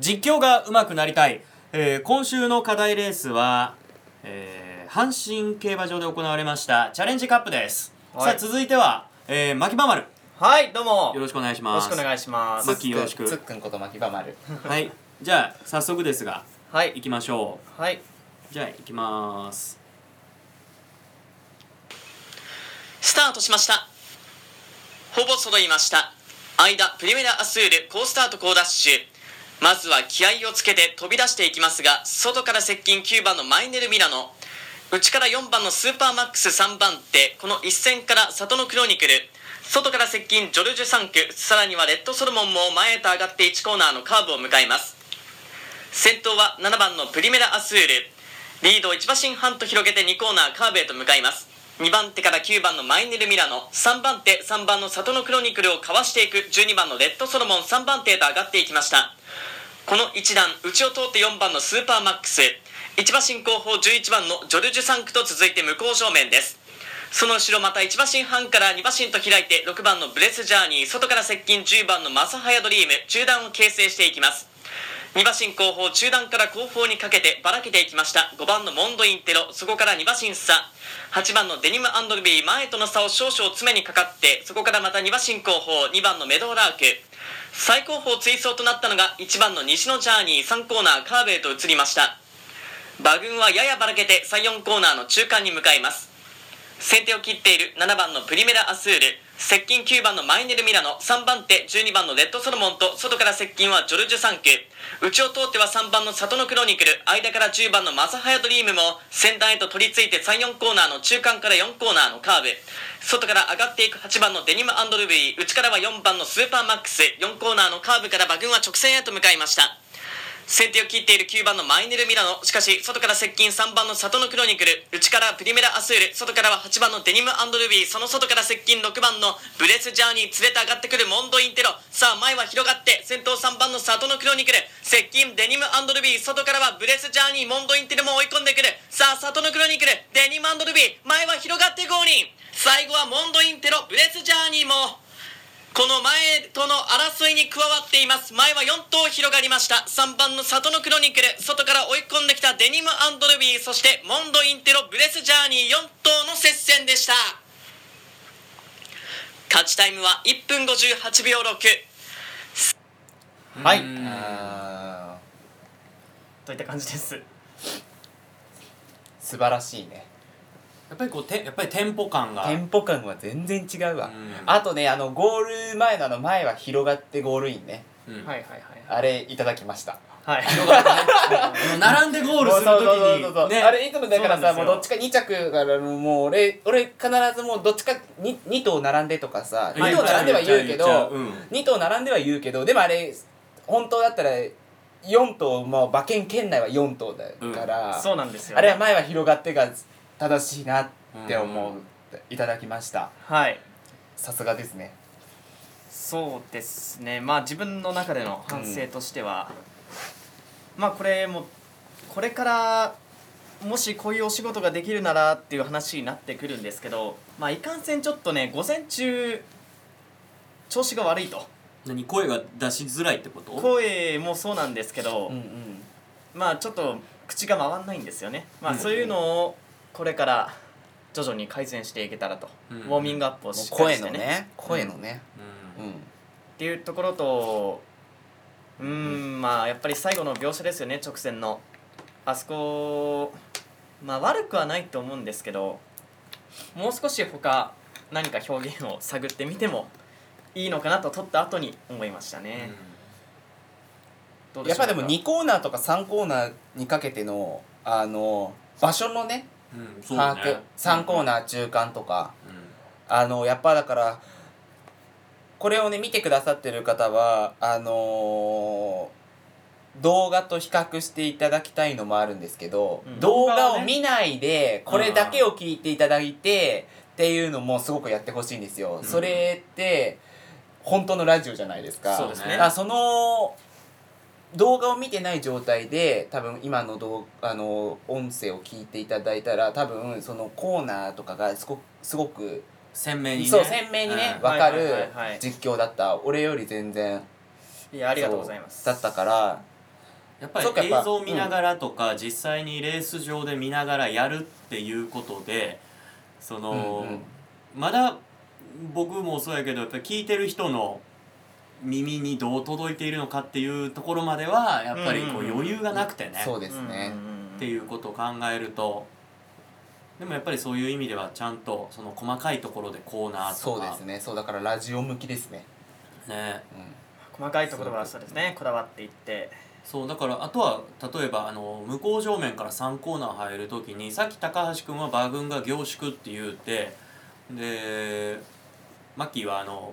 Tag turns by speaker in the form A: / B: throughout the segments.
A: 実況が上手くなりたい、えー今週の課題レースは、えー阪神競馬場で行われましたチャレンジカップです、
B: はい。
A: さあ続いては、えー、牧場丸。よ
B: はいどうも。
A: ろしくお願いし
B: よ
A: ます。
B: ろしくお願いします。
A: マッキーよろしく。
C: つっくんこと牧場丸。
A: はい。じゃあ早速ですが
B: はい。
A: 行きましょ
B: はい、
A: うじゃあ行きます。
D: スタートしました。ほぼ揃いました。間プリメラアスール好スタート好ダッシュまずは気合をつけて飛び出していきますが外から接近9番のマイネル・ミラノ。内から4番のスーパーマックス3番手この一戦から里のクロニクル。外から接近ジョルジュ3区さらにはレッドソロモンも前へと上がって1コーナーのカーブを迎えます。先頭は7番のプリメラアスール。リードを1馬身半と広げて2コーナーカーブへと向かいます。2番手から9番のマイネル・ミラノ。3番手3番の里のクロニクルをかわしていく。12番のレッドソロモン3番手へと上がっていきました。この一段内を通って4番のスーパーマックス1馬身後方11番のジョルジュ3区と続いて向こう正面です。その後ろまた1馬身半から2馬身と開いて6番のブレスジャーニー。外から接近10番のマサハヤドリーム。中段を形成していきます。2馬身後方中段から後方にかけてばらけていきました。5番のモンドインテロ。そこから2馬身差。8番のデニムアンドルビー前との差を少々詰めにかかって。そこからまた2馬身後方2番のメドーラーク。最高峰追走となったのが1番の西のジャーニー。3コーナーカーブへと移りました。馬群はややばらけて34コーナーの中間に向かいます。先手を切っている7番のプリメラアスール。接近9番のマイネル・ミラノ3番手12番のレッドソロモンと外から接近はジョルジュ3区内を通っては3番の里のクロニクル間から10番のマサハヤドリームも先端へと取り付いて34コーナーの中間から4コーナーのカーブ。外から上がっていく8番のデニムアンドルビー内からは4番のスーパーマックス4コーナーのカーブから馬群は直線へと向かいました。先手を切っている9番のマイネル・ミラノ。しかし外から接近3番のサトノクロニクル。内からプリメラ・アスール。外からは8番のデニム・アンドルビー。その外から接近6番のブレス・ジャーニー連れて上がってくるモンド・インテロ。さあ前は広がって先頭3番のサトノクロニクル。接近デニム・アンドルビー。外からはブレス・ジャーニーモンド・インテロも追い込んでくる。さあサトノクロニクル。デニム・アンドルビー。前は広がってゴールイン最後はモンド・インテロ。ブレス・ジャーニーもこの前との争いに加わっています。前は4頭広がりました。3番の里のクロニクル。外から追い込んできたデニムアンドルビー。そしてモンドインテロブレスジャーニー。4頭の接戦でした。勝ちタイムは1分58秒6
B: はい。といった感じです。
C: ー素晴らしいね
A: やっぱりこうてやっぱりテンポ感が。
C: テンポ感は全然違うわ、
A: うん。
C: あとねあのゴール前のあの前は広がってゴールインね。
A: うん。
B: はいはいはい
C: あれいただきました。
B: はい。
A: あの 並んでゴールするとき
C: そうそうそうそう
A: にね
C: あれいつもだからさ
A: そ
C: もうんどっちか2着からもう俺俺必ずもうどっちか 2, 2頭並んでとかさ2
A: はい。
C: 頭並んでは言うけど
A: うん
C: 2頭並んでは言うけどでもあれ本当だったら4頭もう馬券圏内は4頭だから、
B: そうなんですよ、ね、
C: あれは前は広がってが正しいなって思う、いただきました。
B: はい。
C: さすがですね。
B: そうですね。まあ自分の中での反省としては、まあこれもこれからもしこういうお仕事ができるならっていう話になってくるんですけどまあいかんせんちょっとね午前中調子が悪いと。
A: 何？声が出しづらいってこと？
B: 声もそうなんですけど、
C: うんうん。
B: まあちょっと口が回んないんですよね。まあ
A: うん。
B: そういうのをこれから徐々に改善していけたらと、
A: うん。
B: ウォーミングアップをしっかり
C: 声の
B: してね。
C: ね。声のね。
A: うん。
C: うん。
B: っていうところとうーんまあやっぱり最後の描写ですよね直線の。あそこまあ悪くはないと思うんですけどもう少し他何か表現を探ってみてもいいのかなと撮った後に思いましたね、どうしょうか？
C: やっぱでも2コーナーとか3コーナーにかけてのあの場所のね把握、
A: ね。
C: 3コー
A: ー
C: ナー中間とか。
A: うん。
C: あのやっぱだからこれをね見てくださってる方はあのー動画と比較していただきたいのもあるんですけど、
B: うん。
C: 動画
B: を
C: 見ないでこれだけを聞いていただいてっていうのもすごくやってほしいんですよ、
A: うん。
C: それって本当のラジオじゃないですか。
B: そね。
C: の動画を見てない状態で多分今の動あの音声を聞いていただいたら多分そのコーナーとかがすごくすごく
A: 鮮明にね。
C: そう鮮明にね
A: うん
C: 分かる
B: はいはいはいはい。
C: 実況だった。俺より全然
B: いやありがとうございます。
C: そうだったから
A: やっぱ
C: そっかやっぱ
A: り映像を見ながらとか、実際にレース上で見ながらやるっていうことでその、
C: うんうん。
A: まだ僕もそうやけどやっぱり聞いてる人の耳にどう届いているのかっていうところまではやっぱりこ
B: う
A: 余裕がなくてね、
C: そうですね、
B: うんうんうん
A: っていうことを考えると。でもやっぱりそういう意味ではちゃんとその細かいところでコーナーとか。
C: そうですね。そうだからラジオ向きですね、
A: ね。
C: うん、
B: 細かいところはそうですね。こだわっていって。
A: そうだからあとは例えばあの向こう正面から3コーナー入る時にさっき高橋君は馬群が凝縮って言うてでマッキーはあの、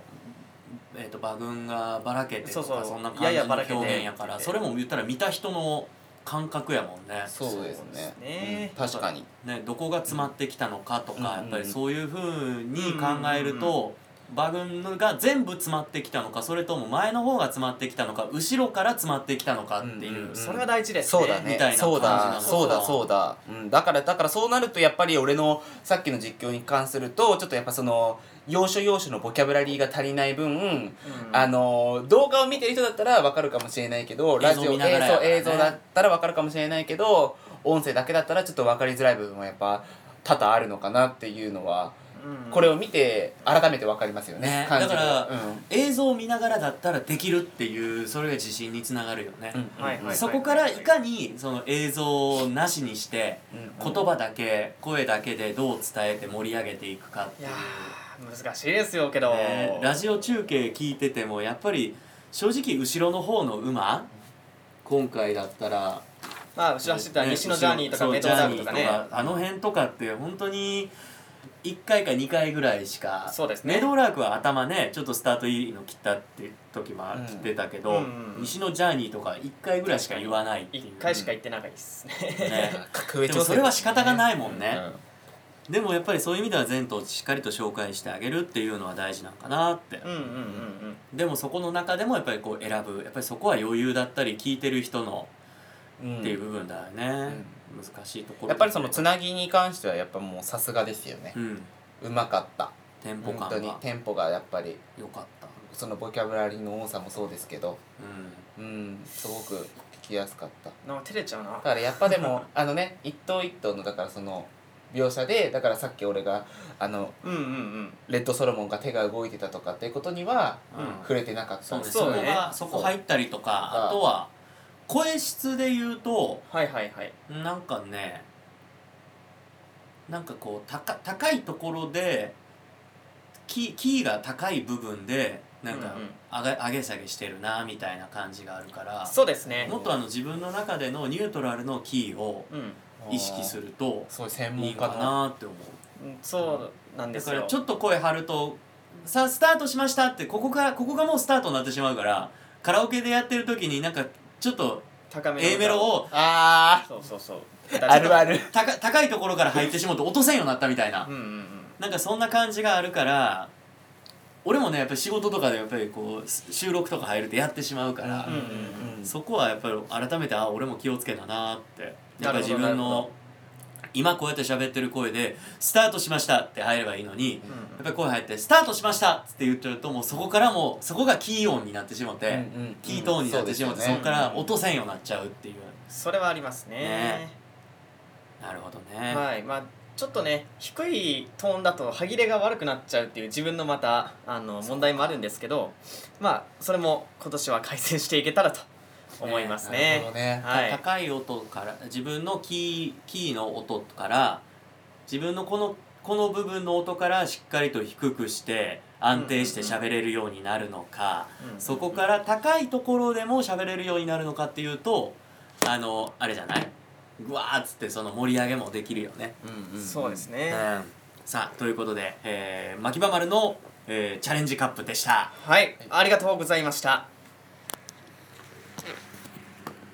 A: えー、と馬群がばらけてとか
B: そうそう。
A: んな感じの
B: ややばらけて。
A: 表現やからそれも言ったら見た人の感覚やもんね。
C: そうですね。
B: ね。
C: うん。確かに。
A: ね、どこが詰まってきたのかとか、
C: うん。
A: やっぱりそういうふうに考えると、馬群が全部詰まってきたのかそれとも前の方が詰まってきたのか後ろから詰まってきたのかっていう、
C: うんうん
B: それは大事ですね。
C: そうだね。
A: みたいな
C: そうだ。
A: 感じなの
C: そうだ。そうだ、うん、だからだからそうなるとやっぱり俺のさっきの実況に関するとちょっとやっぱその要所要所のボキャブラリーが足りない分、
B: うん。
C: あの動画を見てる人だったら分かるかもしれないけどラジオ
A: 映像
C: 映像だったら分かるかもしれないけど音声だけだったらちょっと分かりづらい部分はやっぱ多々あるのかなっていうのは
B: うん。
C: これを見て改めて分かりますよね
A: ね。だから
C: うん。
A: 映像を見ながらだったらできるっていうそれが自信につながるよね、そこからいかにその映像をなしにして
C: うん。
A: 言葉だけ声だけでどう伝えて盛り上げていくかっていう
B: 難しいですよけど、
A: ねラジオ中継聞いててもやっぱり正直後ろの方の馬今回だったら
B: まあ後ろ走ったら
A: ね
B: 西のジャーニーとかメトロダーブとかね
A: あの辺とかって本当に1回か2回ぐらいしか
B: そうですね。
A: メドラークは頭ねちょっとスタートいいの切ったって時も
C: うん
A: 切ってたけど、
B: うんうん
A: 西のジャーニーとか1回ぐらいしか言わないっていう。
B: 一回しか行ってないですね。
A: ね。でもそれは仕方がないもんね、
C: うん
A: でもやっぱりそういう意味では前途しっかりと紹介してあげるっていうのは大事なんかなって、
B: うんうんうんうん。
A: でもそこの中でもやっぱりこう選ぶ。やっぱりそこは余裕だったり聞いてる人の
C: うん
A: っていう部分だよね、難しいところ
C: やっぱりそのつなぎに関してはやっぱもうさすがですよね。
A: う、ん。
C: うまかった。
A: テンポ
C: 本当に。
A: 感が
C: テンポがやっぱり
A: 良かった。
C: そのボキャブラリーの多さもそうですけど。
A: う
C: うん。すごく聞きやすかった。
B: なんか照れちゃうな。
C: だからやっぱでもあのね一頭一頭のだからその描写でだからさっき俺があの
B: うんうんうん。
C: レッドソロモンが手が動いてたとかっていうことには触れてなかった
A: そうね
C: です
B: ね。
A: そこがそこ入ったりとかあとは声質で言うと
B: はいはいはい。
A: なんかねなんかこう高高いところでキーキーが高い部分でなんか上げ上げ下げしてるなみたいな感じがあるから
B: そうですね。
A: もっとあの自分の中でのニュートラルのキーを
B: うん
A: 意識すると
C: そう専
A: いいか
C: 門家の
A: なって思う
B: うんそうなんで
A: だから
B: すよ
A: ちょっと声張ると「さあスタートしました」ってここからここがもうスタートになってしまうからカラオケでやってる時になんかちょっと
B: 高めの
A: A メロを
C: あ
B: そうそうそう。
C: ああるある。
A: 高高いところから入ってしまうと落とせんようになったみたいな。
B: うんうんうん。
A: なんかそんな感じがあるから俺もねやっぱり仕事とかでやっぱりこう収録とか入るとやってしまうから、
B: うんうん
C: うん。
A: そこはやっぱり改めてあ俺も気をつけたなって
B: なるほどなるほ
A: 分の今こうやって喋ってる声で「スタートしました」って入ればいいのに、やっぱり声入って「スタートしました!」って言っちゃうともうそこからもうそこがキー音になってしまって、
C: うんうん
A: キートーンになってしまってそ,、
C: そうですよね。
A: こから落とせんようになっちゃうっていう。
B: それはありますね。
A: ね。なるほどね、
B: はい。まあちょっとね低いトーンだと歯切れが悪くなっちゃうっていう自分のまたあの問題もあるんですけどまあそれも今年は改善していけたらと思いますね。
C: ね。
B: はい。
A: 高い音から自分のキーキーの音から自分のこのこの部分の音からしっかりと低くして安定して喋れるようになるのか、
B: うん
A: そこから高いところでも喋れるようになるのかっていうとあのあれじゃない？ぐわーっつってその盛り上げもできるよね。
C: うんうん。
B: そうですね、
A: うん。さあということで、えー、牧場丸の、えーチャレンジカップでした。
B: はい。ありがとうございました